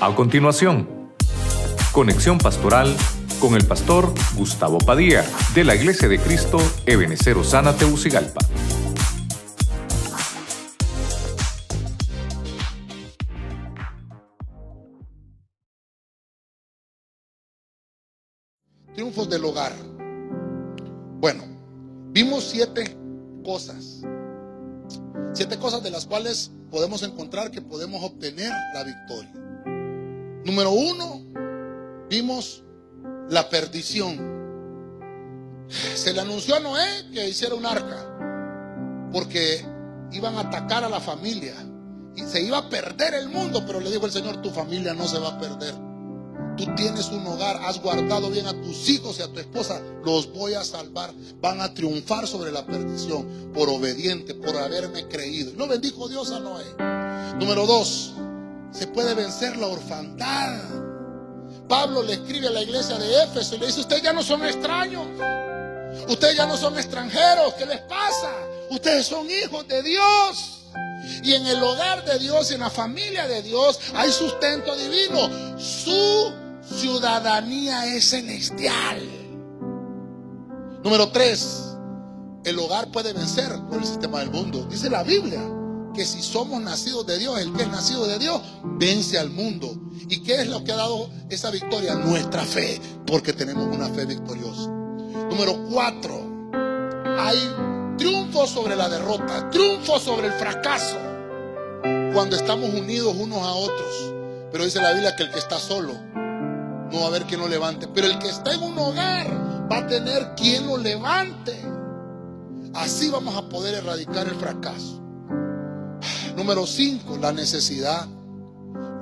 A continuación, conexión pastoral con el pastor Gustavo Padilla de la Iglesia de Cristo Ebenecer Osana Teucigalpa. Triunfos del hogar. Bueno, vimos siete cosas. Siete cosas de las cuales podemos encontrar que podemos obtener la victoria. Número uno, vimos la perdición. Se le anunció a Noé que hiciera un arca, porque iban a atacar a la familia y se iba a perder el mundo, pero le dijo el Señor, tu familia no se va a perder. Tú tienes un hogar, has guardado bien a tus hijos y a tu esposa, los voy a salvar. Van a triunfar sobre la perdición por obediente, por haberme creído. Lo bendijo Dios a Noé. Número dos, se puede vencer la orfandad. Pablo le escribe a la iglesia de Éfeso y le dice, ustedes ya no son extraños, ustedes ya no son extranjeros, ¿qué les pasa? Ustedes son hijos de Dios. Y en el hogar de Dios en la familia de Dios hay sustento divino. Su ciudadanía es celestial. Número tres, el hogar puede vencer por el sistema del mundo. Dice la Biblia que si somos nacidos de Dios, el que es nacido de Dios, vence al mundo. ¿Y qué es lo que ha dado esa victoria? Nuestra fe, porque tenemos una fe victoriosa. Número cuatro, hay triunfo sobre la derrota, triunfo sobre el fracaso, cuando estamos unidos unos a otros. Pero dice la Biblia que el que está solo no va a haber quien lo levante. Pero el que está en un hogar va a tener quien lo levante. Así vamos a poder erradicar el fracaso. Número 5, la necesidad.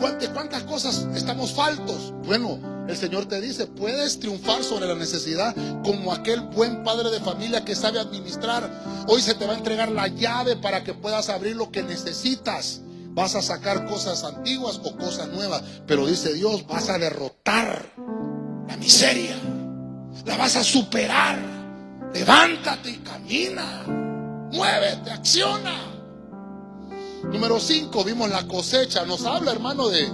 ¿Cuántas, ¿Cuántas cosas estamos faltos? Bueno, el Señor te dice, puedes triunfar sobre la necesidad como aquel buen padre de familia que sabe administrar. Hoy se te va a entregar la llave para que puedas abrir lo que necesitas. Vas a sacar cosas antiguas o cosas nuevas. Pero dice Dios, vas a derrotar la miseria. La vas a superar. Levántate y camina. Muévete, acciona. Número 5, vimos la cosecha. Nos habla, hermano, de,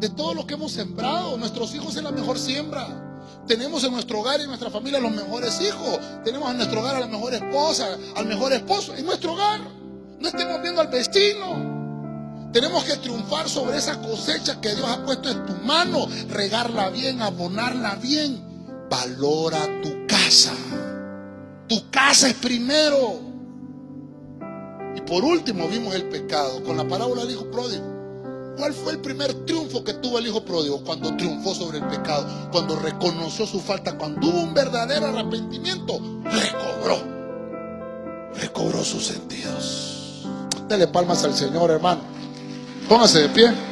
de todo lo que hemos sembrado. Nuestros hijos es la mejor siembra. Tenemos en nuestro hogar y en nuestra familia los mejores hijos. Tenemos en nuestro hogar a la mejor esposa, al mejor esposo. En nuestro hogar. No estemos viendo al destino. Tenemos que triunfar sobre esa cosecha que Dios ha puesto en tu mano. Regarla bien, abonarla bien. Valora tu casa. Tu casa es primero. Por último vimos el pecado con la parábola del hijo pródigo. ¿Cuál fue el primer triunfo que tuvo el hijo pródigo? Cuando triunfó sobre el pecado, cuando reconoció su falta, cuando hubo un verdadero arrepentimiento, recobró, recobró sus sentidos. Dele palmas al Señor, hermano. Póngase de pie.